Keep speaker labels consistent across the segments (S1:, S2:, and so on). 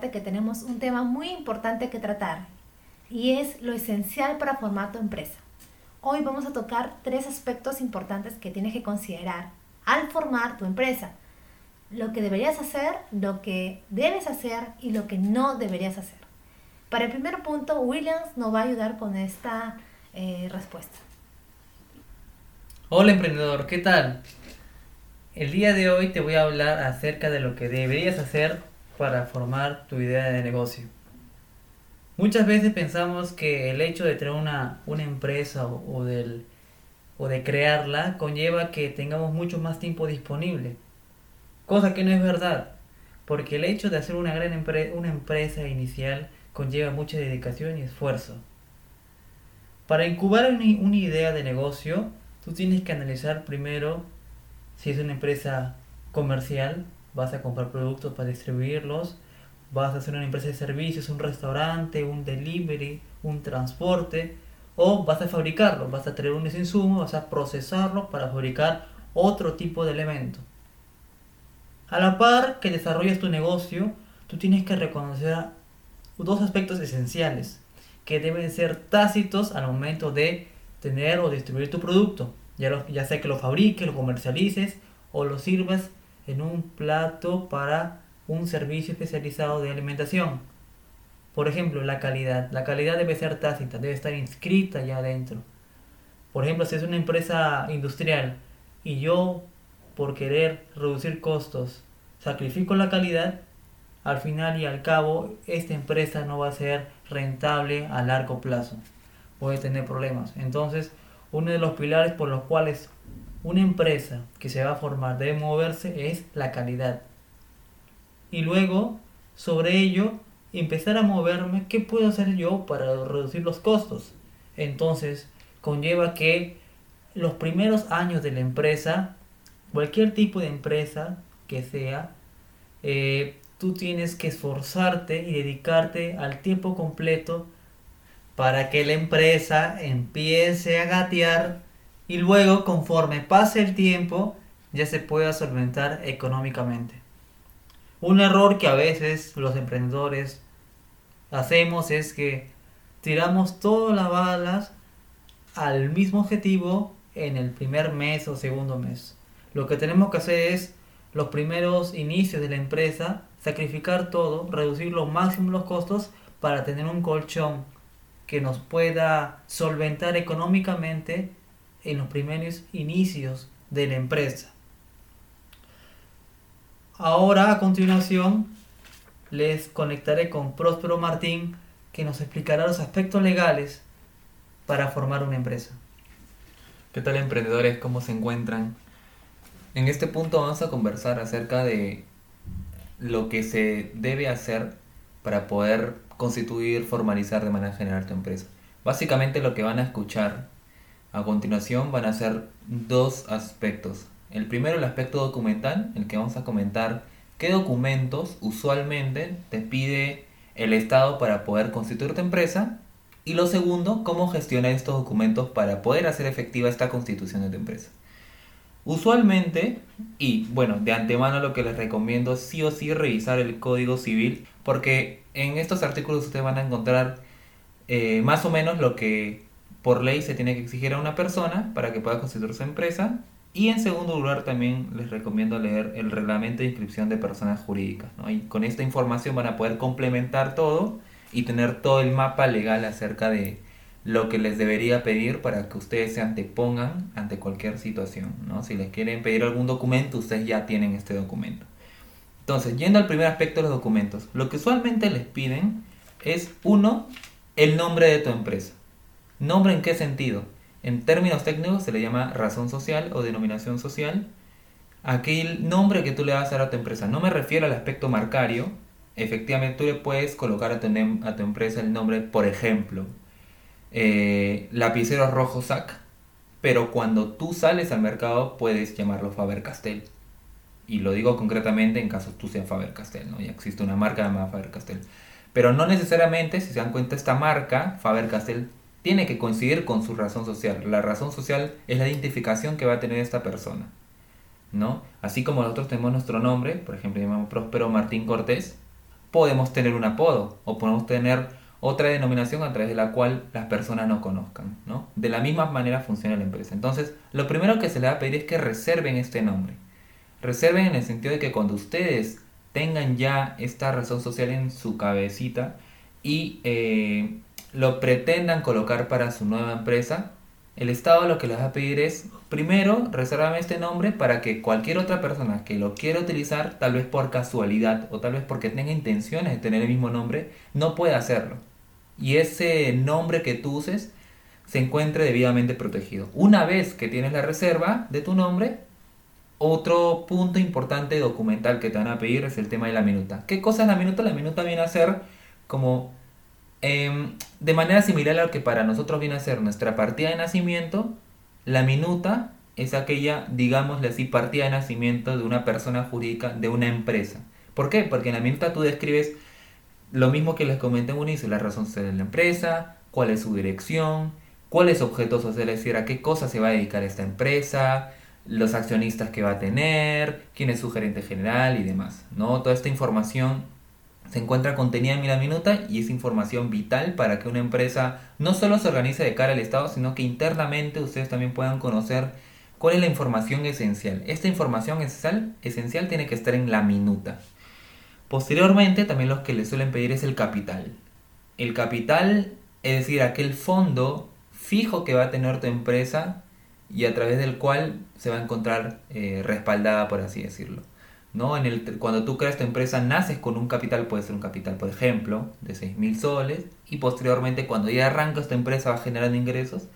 S1: que tenemos un tema muy importante que tratar y es lo esencial para formar tu empresa. Hoy vamos a tocar tres aspectos importantes que tienes que considerar al formar tu empresa. Lo que deberías hacer, lo que debes hacer y lo que no deberías hacer. Para el primer punto, Williams nos va a ayudar con esta eh, respuesta.
S2: Hola emprendedor, ¿qué tal? El día de hoy te voy a hablar acerca de lo que deberías hacer para formar tu idea de negocio. Muchas veces pensamos que el hecho de tener una, una empresa o, del, o de crearla conlleva que tengamos mucho más tiempo disponible, cosa que no es verdad, porque el hecho de hacer una gran una empresa inicial conlleva mucha dedicación y esfuerzo. Para incubar una idea de negocio, tú tienes que analizar primero si es una empresa comercial, vas a comprar productos para distribuirlos, vas a hacer una empresa de servicios, un restaurante, un delivery, un transporte, o vas a fabricarlo, vas a traer un insumo, vas a procesarlo para fabricar otro tipo de elemento. A la par que desarrollas tu negocio, tú tienes que reconocer dos aspectos esenciales que deben ser tácitos al momento de tener o distribuir tu producto. Ya, ya sea que lo fabriques, lo comercialices o lo sirvas en un plato para un servicio especializado de alimentación. Por ejemplo, la calidad. La calidad debe ser tácita, debe estar inscrita ya adentro. Por ejemplo, si es una empresa industrial y yo, por querer reducir costos, sacrifico la calidad, al final y al cabo, esta empresa no va a ser rentable a largo plazo. Puede tener problemas. Entonces, uno de los pilares por los cuales una empresa que se va a formar debe moverse es la calidad. Y luego, sobre ello, empezar a moverme, ¿qué puedo hacer yo para reducir los costos? Entonces, conlleva que los primeros años de la empresa, cualquier tipo de empresa que sea, eh, tú tienes que esforzarte y dedicarte al tiempo completo para que la empresa empiece a gatear y luego conforme pase el tiempo ya se pueda solventar económicamente. Un error que a veces los emprendedores hacemos es que tiramos todas las balas al mismo objetivo en el primer mes o segundo mes. Lo que tenemos que hacer es los primeros inicios de la empresa, sacrificar todo, reducir lo máximo los costos para tener un colchón que nos pueda solventar económicamente en los primeros inicios de la empresa. Ahora a continuación les conectaré con Próspero Martín que nos explicará los aspectos legales para formar una empresa.
S3: ¿Qué tal emprendedores? ¿Cómo se encuentran? En este punto vamos a conversar acerca de lo que se debe hacer para poder constituir, formalizar de manera general tu empresa. Básicamente lo que van a escuchar a continuación van a ser dos aspectos. El primero el aspecto documental, el que vamos a comentar qué documentos usualmente te pide el Estado para poder constituir tu empresa. Y lo segundo, cómo gestionar estos documentos para poder hacer efectiva esta constitución de tu empresa. Usualmente, y bueno, de antemano lo que les recomiendo es sí o sí revisar el Código Civil, porque en estos artículos ustedes van a encontrar eh, más o menos lo que por ley se tiene que exigir a una persona para que pueda constituir su empresa. Y en segundo lugar también les recomiendo leer el reglamento de inscripción de personas jurídicas. Y con esta información van a poder complementar todo y tener todo el mapa legal acerca de, lo que les debería pedir para que ustedes se antepongan ante cualquier situación. ¿no? Si les quieren pedir algún documento, ustedes ya tienen este documento. Entonces, yendo al primer aspecto de los documentos, lo que usualmente les piden es, uno, el nombre de tu empresa. ¿Nombre en qué sentido? En términos técnicos se le llama razón social o denominación social. Aquel nombre que tú le vas a dar a tu empresa. No me refiero al aspecto marcario. Efectivamente, tú le puedes colocar a tu, a tu empresa el nombre, por ejemplo, eh, lapicero rojo SAC, pero cuando tú sales al mercado puedes llamarlo Faber Castell. Y lo digo concretamente en caso tú seas Faber Castell, ¿no? Ya existe una marca llamada Faber Castell. Pero no necesariamente, si se dan cuenta, esta marca, Faber Castell, tiene que coincidir con su razón social. La razón social es la identificación que va a tener esta persona. ¿no? Así como nosotros tenemos nuestro nombre, por ejemplo, llamamos Próspero Martín Cortés, podemos tener un apodo o podemos tener otra denominación a través de la cual las personas nos conozcan, ¿no? De la misma manera funciona la empresa. Entonces, lo primero que se le va a pedir es que reserven este nombre. Reserven en el sentido de que cuando ustedes tengan ya esta razón social en su cabecita y eh, lo pretendan colocar para su nueva empresa, el Estado lo que les va a pedir es, primero, reservame este nombre para que cualquier otra persona que lo quiera utilizar, tal vez por casualidad o tal vez porque tenga intenciones de tener el mismo nombre, no pueda hacerlo. Y ese nombre que tú uses se encuentre debidamente protegido. Una vez que tienes la reserva de tu nombre, otro punto importante documental que te van a pedir es el tema de la minuta. ¿Qué cosa es la minuta? La minuta viene a ser como em, de manera similar a lo que para nosotros viene a ser nuestra partida de nacimiento. La minuta es aquella, digámosle así, partida de nacimiento de una persona jurídica, de una empresa. ¿Por qué? Porque en la minuta tú describes lo mismo que les comenté en un inicio, la razón de la empresa, cuál es su dirección, cuáles objetos social, es decir, a qué cosa se va a dedicar esta empresa, los accionistas que va a tener, quién es su gerente general y demás. ¿no? Toda esta información se encuentra contenida en la minuta y es información vital para que una empresa no solo se organice de cara al Estado, sino que internamente ustedes también puedan conocer cuál es la información esencial. Esta información esencial, esencial tiene que estar en la minuta. Posteriormente, también lo que les suelen pedir es el capital. El capital, es decir, aquel fondo fijo que va a tener tu empresa y a través del cual se va a encontrar eh, respaldada, por así decirlo. ¿No? En el, cuando tú creas tu empresa, naces con un capital, puede ser un capital, por ejemplo, de 6.000 soles, y posteriormente cuando ya arrancas tu empresa va generando ingresos,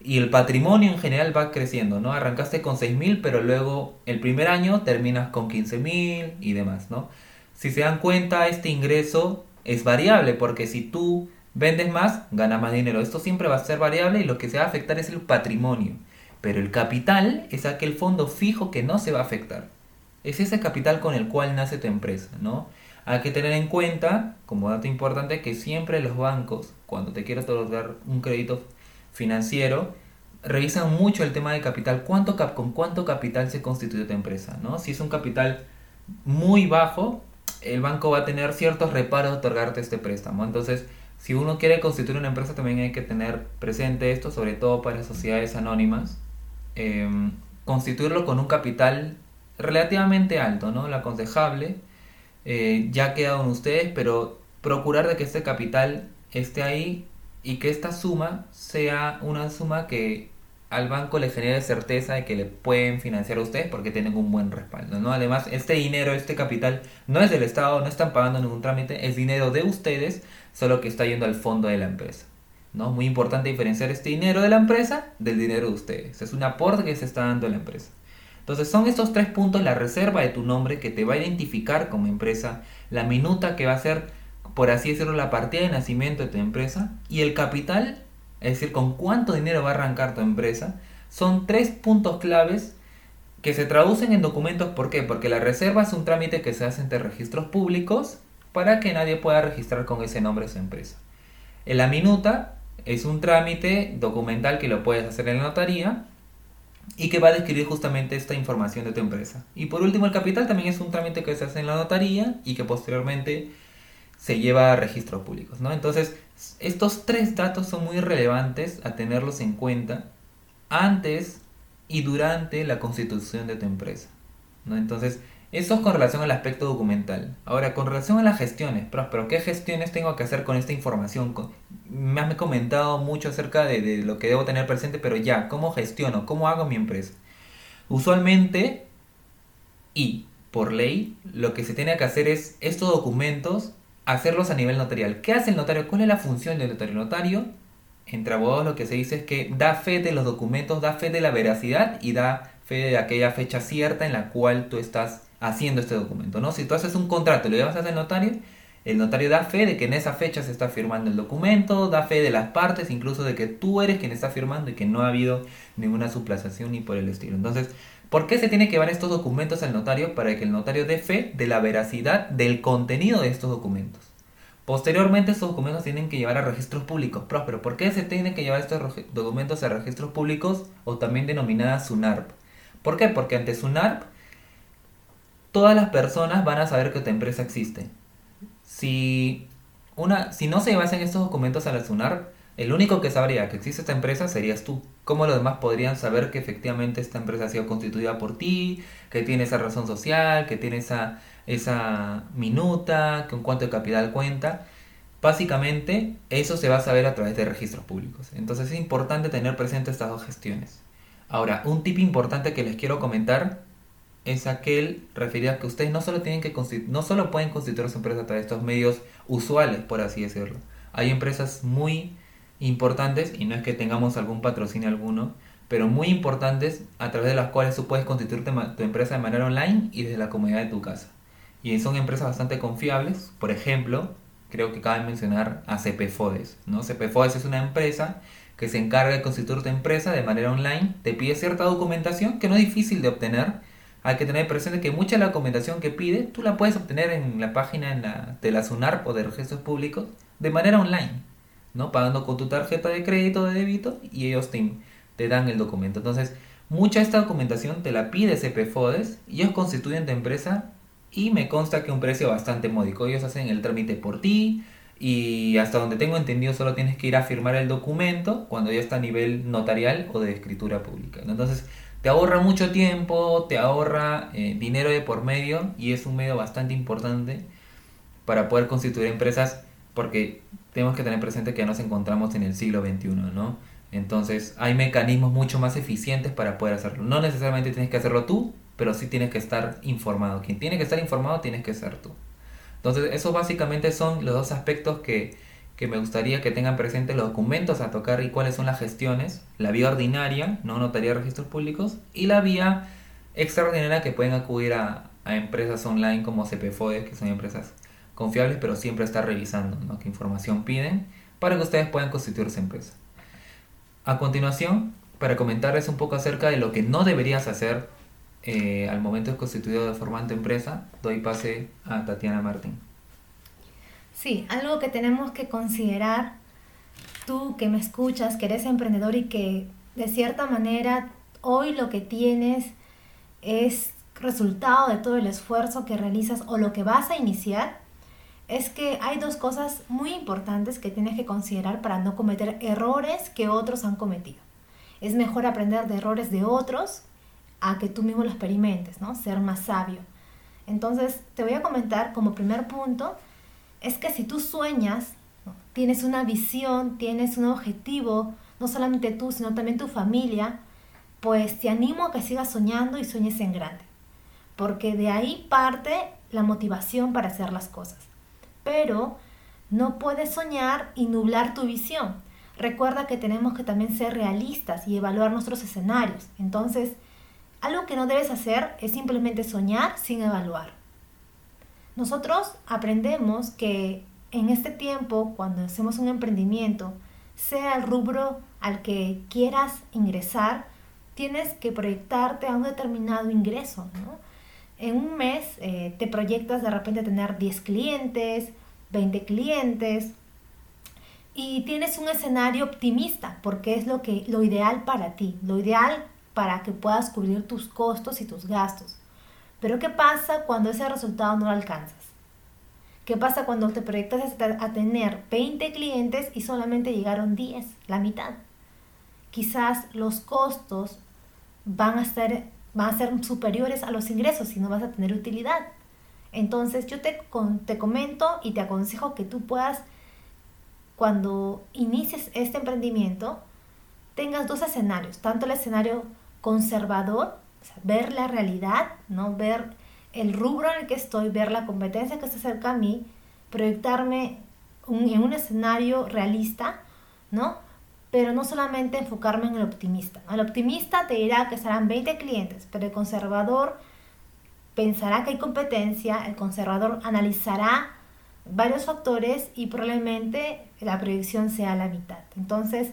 S3: y el patrimonio en general va creciendo, ¿no? Arrancaste con 6.000, pero luego el primer año terminas con 15.000 y demás, ¿no? Si se dan cuenta, este ingreso es variable, porque si tú vendes más, gana más dinero. Esto siempre va a ser variable y lo que se va a afectar es el patrimonio. Pero el capital es aquel fondo fijo que no se va a afectar. Es ese capital con el cual nace tu empresa, ¿no? Hay que tener en cuenta, como dato importante, que siempre los bancos, cuando te quieras otorgar un crédito financiero, revisan mucho el tema de capital. ¿Cuánto ¿Con cuánto capital se constituye tu empresa? ¿no? Si es un capital muy bajo, el banco va a tener ciertos reparos de otorgarte este préstamo. Entonces, si uno quiere constituir una empresa, también hay que tener presente esto, sobre todo para sociedades anónimas. Em, constituirlo con un capital relativamente alto, ¿no? Lo aconsejable eh, ya queda en ustedes, pero procurar de que este capital esté ahí y que esta suma sea una suma que al banco le genere certeza de que le pueden financiar a ustedes porque tienen un buen respaldo, ¿no? Además, este dinero, este capital no es del Estado, no están pagando ningún trámite, es dinero de ustedes, solo que está yendo al fondo de la empresa. ¿no? Muy importante diferenciar este dinero de la empresa del dinero de ustedes. Es un aporte que se está dando a la empresa. Entonces son estos tres puntos, la reserva de tu nombre que te va a identificar como empresa, la minuta que va a ser, por así decirlo, la partida de nacimiento de tu empresa y el capital es decir, con cuánto dinero va a arrancar tu empresa, son tres puntos claves que se traducen en documentos. ¿Por qué? Porque la reserva es un trámite que se hace entre registros públicos para que nadie pueda registrar con ese nombre su empresa. La minuta es un trámite documental que lo puedes hacer en la notaría y que va a describir justamente esta información de tu empresa. Y por último, el capital también es un trámite que se hace en la notaría y que posteriormente se lleva a registros públicos. ¿no? Entonces, estos tres datos son muy relevantes a tenerlos en cuenta antes y durante la constitución de tu empresa. ¿no? Entonces, eso es con relación al aspecto documental. Ahora, con relación a las gestiones, pero ¿qué gestiones tengo que hacer con esta información? Me has comentado mucho acerca de, de lo que debo tener presente, pero ya, ¿cómo gestiono? ¿Cómo hago mi empresa? Usualmente, y por ley, lo que se tiene que hacer es estos documentos hacerlos a nivel notarial. ¿Qué hace el notario? ¿Cuál es la función del notario? notario, entre abogados, lo que se dice es que da fe de los documentos, da fe de la veracidad y da fe de aquella fecha cierta en la cual tú estás haciendo este documento. ¿no? Si tú haces un contrato y lo llevas al notario, el notario da fe de que en esa fecha se está firmando el documento, da fe de las partes, incluso de que tú eres quien está firmando y que no ha habido ninguna suplazación ni por el estilo. Entonces, ¿por qué se tiene que llevar estos documentos al notario? Para que el notario dé fe de la veracidad del contenido de estos documentos. Posteriormente, estos documentos tienen que llevar a registros públicos. Pero, ¿por qué se tienen que llevar estos documentos a registros públicos o también denominadas SUNARP? ¿Por qué? Porque ante SUNARP, todas las personas van a saber que tu empresa existe. Si, una, si no se llevasen estos documentos a la SUNAR, el único que sabría que existe esta empresa serías tú. ¿Cómo los demás podrían saber que efectivamente esta empresa ha sido constituida por ti, que tiene esa razón social, que tiene esa, esa minuta, con cuánto de capital cuenta? Básicamente, eso se va a saber a través de registros públicos. Entonces es importante tener presente estas dos gestiones. Ahora, un tip importante que les quiero comentar es aquel referido a que ustedes no solo tienen que no solo pueden constituir su empresa a través de estos medios usuales, por así decirlo. Hay empresas muy importantes, y no es que tengamos algún patrocinio alguno, pero muy importantes a través de las cuales tú puedes constituir tu empresa de manera online y desde la comodidad de tu casa. Y son empresas bastante confiables, por ejemplo, creo que cabe mencionar a CPFODES. ¿no? CPFODES es una empresa que se encarga de constituir tu empresa de manera online, te pide cierta documentación que no es difícil de obtener. Hay que tener presente que mucha de la documentación que pide tú la puedes obtener en la página de la SUNAR o de registros públicos de manera online. ¿no? Pagando con tu tarjeta de crédito o de débito y ellos te, dan el documento. Entonces, mucha de esta documentación te la pide CPFODES ellos constituyen tu empresa y me consta que un precio bastante módico. Ellos hacen el trámite por ti y hasta donde tengo entendido solo tienes que ir a firmar el documento cuando ya está a nivel notarial o de escritura pública. Entonces, te ahorra mucho tiempo, te ahorra eh, dinero de por medio y es un medio bastante importante para poder constituir empresas porque tenemos que tener presente que nos encontramos en el siglo XXI, ¿no? Entonces hay mecanismos mucho más eficientes para poder hacerlo. No necesariamente tienes que hacerlo tú, pero sí tienes que estar informado. Quien tiene que estar informado tienes que ser tú. Entonces esos básicamente son los dos aspectos que, que me gustaría que tengan presentes los documentos a tocar y cuáles son las gestiones. La vía ordinaria, no notaría registros públicos, y la vía extraordinaria que pueden acudir a, a empresas online como CPFOE, que son empresas confiables, pero siempre está revisando ¿no? qué información piden para que ustedes puedan constituir su empresa. A continuación, para comentarles un poco acerca de lo que no deberías hacer eh, al momento de constituir de formar tu empresa, doy pase a Tatiana Martín.
S1: Sí, algo que tenemos que considerar, tú que me escuchas, que eres emprendedor y que de cierta manera hoy lo que tienes es resultado de todo el esfuerzo que realizas o lo que vas a iniciar, es que hay dos cosas muy importantes que tienes que considerar para no cometer errores que otros han cometido. Es mejor aprender de errores de otros a que tú mismo lo experimentes, ¿no? Ser más sabio. Entonces, te voy a comentar como primer punto, es que si tú sueñas, tienes una visión, tienes un objetivo, no solamente tú, sino también tu familia, pues te animo a que sigas soñando y sueñes en grande, porque de ahí parte la motivación para hacer las cosas pero no puedes soñar y nublar tu visión. Recuerda que tenemos que también ser realistas y evaluar nuestros escenarios. Entonces, algo que no debes hacer es simplemente soñar sin evaluar. Nosotros aprendemos que en este tiempo, cuando hacemos un emprendimiento, sea el rubro al que quieras ingresar, tienes que proyectarte a un determinado ingreso. en un mes eh, te proyectas de repente tener 10 clientes, 20 clientes y tienes un escenario optimista porque es lo, que, lo ideal para ti, lo ideal para que puedas cubrir tus costos y tus gastos. Pero ¿qué pasa cuando ese resultado no lo alcanzas? ¿Qué pasa cuando te proyectas a tener 20 clientes y solamente llegaron 10, la mitad? Quizás los costos van a estar van a ser superiores a los ingresos y no vas a tener utilidad. Entonces yo te, te comento y te aconsejo que tú puedas, cuando inicies este emprendimiento, tengas dos escenarios, tanto el escenario conservador, ver la realidad, ¿no? ver el rubro en el que estoy, ver la competencia que se acerca a mí, proyectarme en un escenario realista, ¿no? pero no solamente enfocarme en el optimista. El optimista te dirá que serán 20 clientes, pero el conservador pensará que hay competencia, el conservador analizará varios factores y probablemente la proyección sea la mitad. Entonces,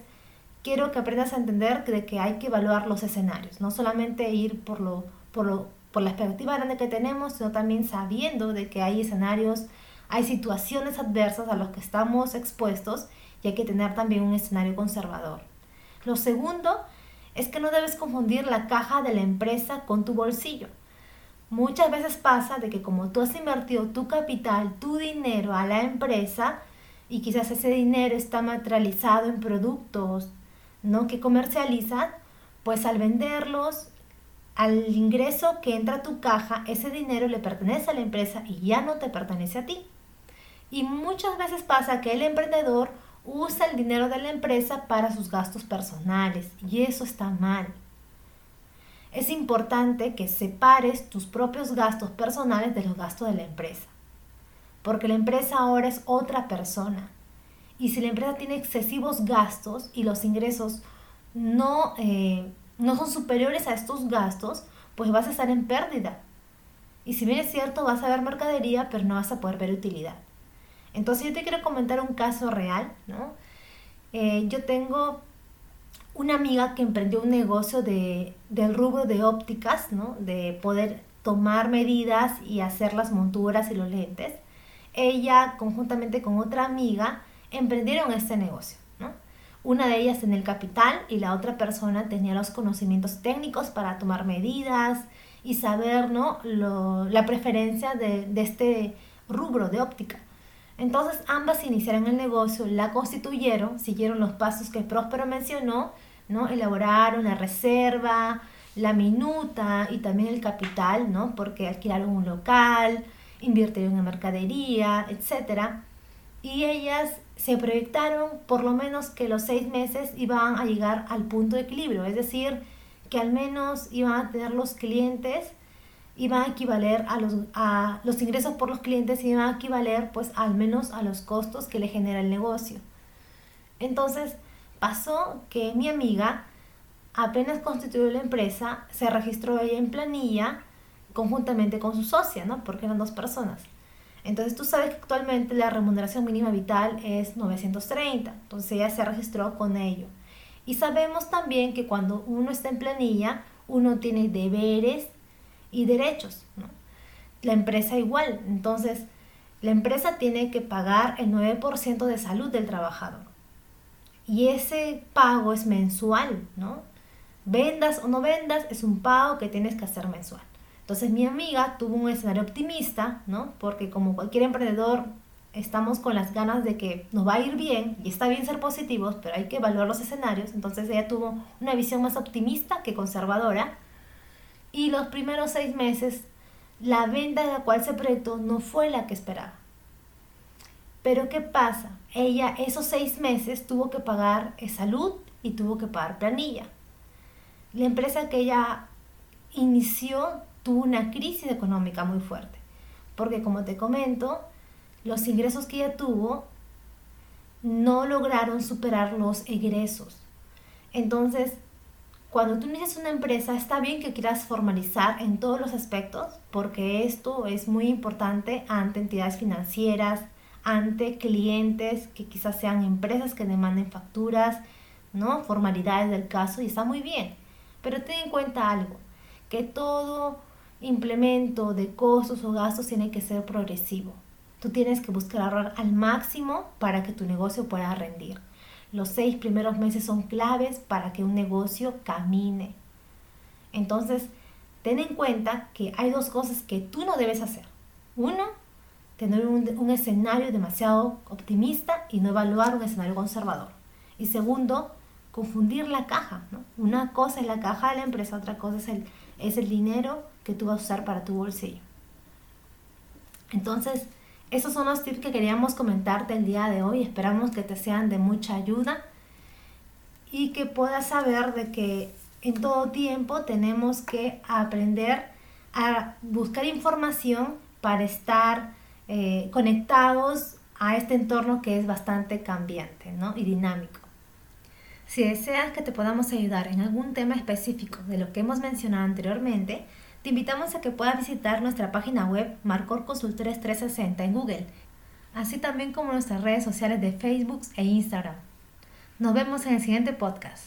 S1: quiero que aprendas a entender que, que hay que evaluar los escenarios, no solamente ir por, lo, por, lo, por la expectativa grande que tenemos, sino también sabiendo de que hay escenarios, hay situaciones adversas a las que estamos expuestos y hay que tener también un escenario conservador. Lo segundo es que no debes confundir la caja de la empresa con tu bolsillo. Muchas veces pasa de que como tú has invertido tu capital, tu dinero a la empresa y quizás ese dinero está materializado en productos ¿no? que comercializan, pues al venderlos, al ingreso que entra a tu caja, ese dinero le pertenece a la empresa y ya no te pertenece a ti. Y muchas veces pasa que el emprendedor usa el dinero de la empresa para sus gastos personales y eso está mal. Es importante que separes tus propios gastos personales de los gastos de la empresa, porque la empresa ahora es otra persona. Y si la empresa tiene excesivos gastos y los ingresos no, eh, no son superiores a estos gastos, pues vas a estar en pérdida. Y si bien es cierto, vas a ver mercadería, pero no vas a poder ver utilidad. Entonces yo te quiero comentar un caso real, ¿no? Eh, yo tengo una amiga que emprendió un negocio de, del rubro de ópticas, ¿no? De poder tomar medidas y hacer las monturas y los lentes. Ella, conjuntamente con otra amiga, emprendieron este negocio, ¿no? Una de ellas tenía el capital y la otra persona tenía los conocimientos técnicos para tomar medidas y saber, ¿no? la preferencia de, este rubro de óptica. Entonces ambas iniciaron el negocio, la constituyeron, siguieron los pasos que Próspero mencionó, ¿no? Elaboraron la reserva, la minuta y también el capital, ¿no? Porque alquilaron un local, invirtieron en mercadería, etc. Y ellas se proyectaron por lo menos que los seis meses iban a llegar al punto de equilibrio, es decir, que al menos iban a tener los clientes iban a equivaler a los, a los ingresos por los clientes iban a equivaler pues al menos a los costos que le genera el negocio. Entonces pasó que mi amiga apenas constituyó la empresa, se registró ella en planilla conjuntamente con su socia, ¿no? Porque eran dos personas. Entonces tú sabes que actualmente la remuneración mínima vital es 930, entonces ella se registró con ello. Y sabemos también que cuando uno está en planilla, uno tiene deberes y derechos. La empresa igual. Entonces, la empresa tiene que pagar el 9% de salud del trabajador. Y ese pago es mensual, ¿no? Vendas o no vendas, es un pago que tienes que hacer mensual. Entonces mi amiga tuvo un escenario optimista, ¿no? Porque como cualquier emprendedor, estamos con las ganas de que nos va a ir bien y está bien ser positivos, pero hay que evaluar los escenarios. Entonces ella tuvo una visión más optimista que conservadora y los primeros seis meses la venta de la cual se proyectó no fue la que esperaba. Pero ¿qué pasa? Ella esos seis meses tuvo que pagar salud y tuvo que pagar planilla. La empresa que ella inició tuvo una crisis económica muy fuerte, porque como te comento, los ingresos que ella tuvo no lograron superar los egresos. Entonces, cuando tú inicias una empresa, está bien que quieras formalizar en todos los aspectos, porque esto es muy importante ante entidades financieras, ante clientes que quizás sean empresas que demanden facturas, ¿no? Formalidades del caso y está muy bien. Pero ten en cuenta algo, que todo implemento de costos o gastos tiene que ser progresivo. Tú tienes que buscar ahorrar al máximo para que tu negocio pueda rendir. Los seis primeros meses son claves para que un negocio camine. Entonces, ten en cuenta que hay dos cosas que tú no debes hacer. Uno, tener un, escenario demasiado optimista y no evaluar un escenario conservador. Y segundo, confundir la caja. Una cosa es la caja de la empresa, otra cosa es el, es el dinero que tú vas a usar para tu bolsillo. Entonces, esos son los tips que queríamos comentarte el día de hoy. Esperamos que te sean de mucha ayuda y que puedas saber de que en todo tiempo tenemos que aprender a buscar información para estar eh, conectados a este entorno que es bastante cambiante y dinámico. Si deseas que te podamos ayudar en algún tema específico de lo que hemos mencionado anteriormente, te invitamos a que puedas visitar nuestra página web Marcor Consultores 360 en Google, así también como nuestras redes sociales de Facebook e Instagram. Nos vemos en el siguiente podcast.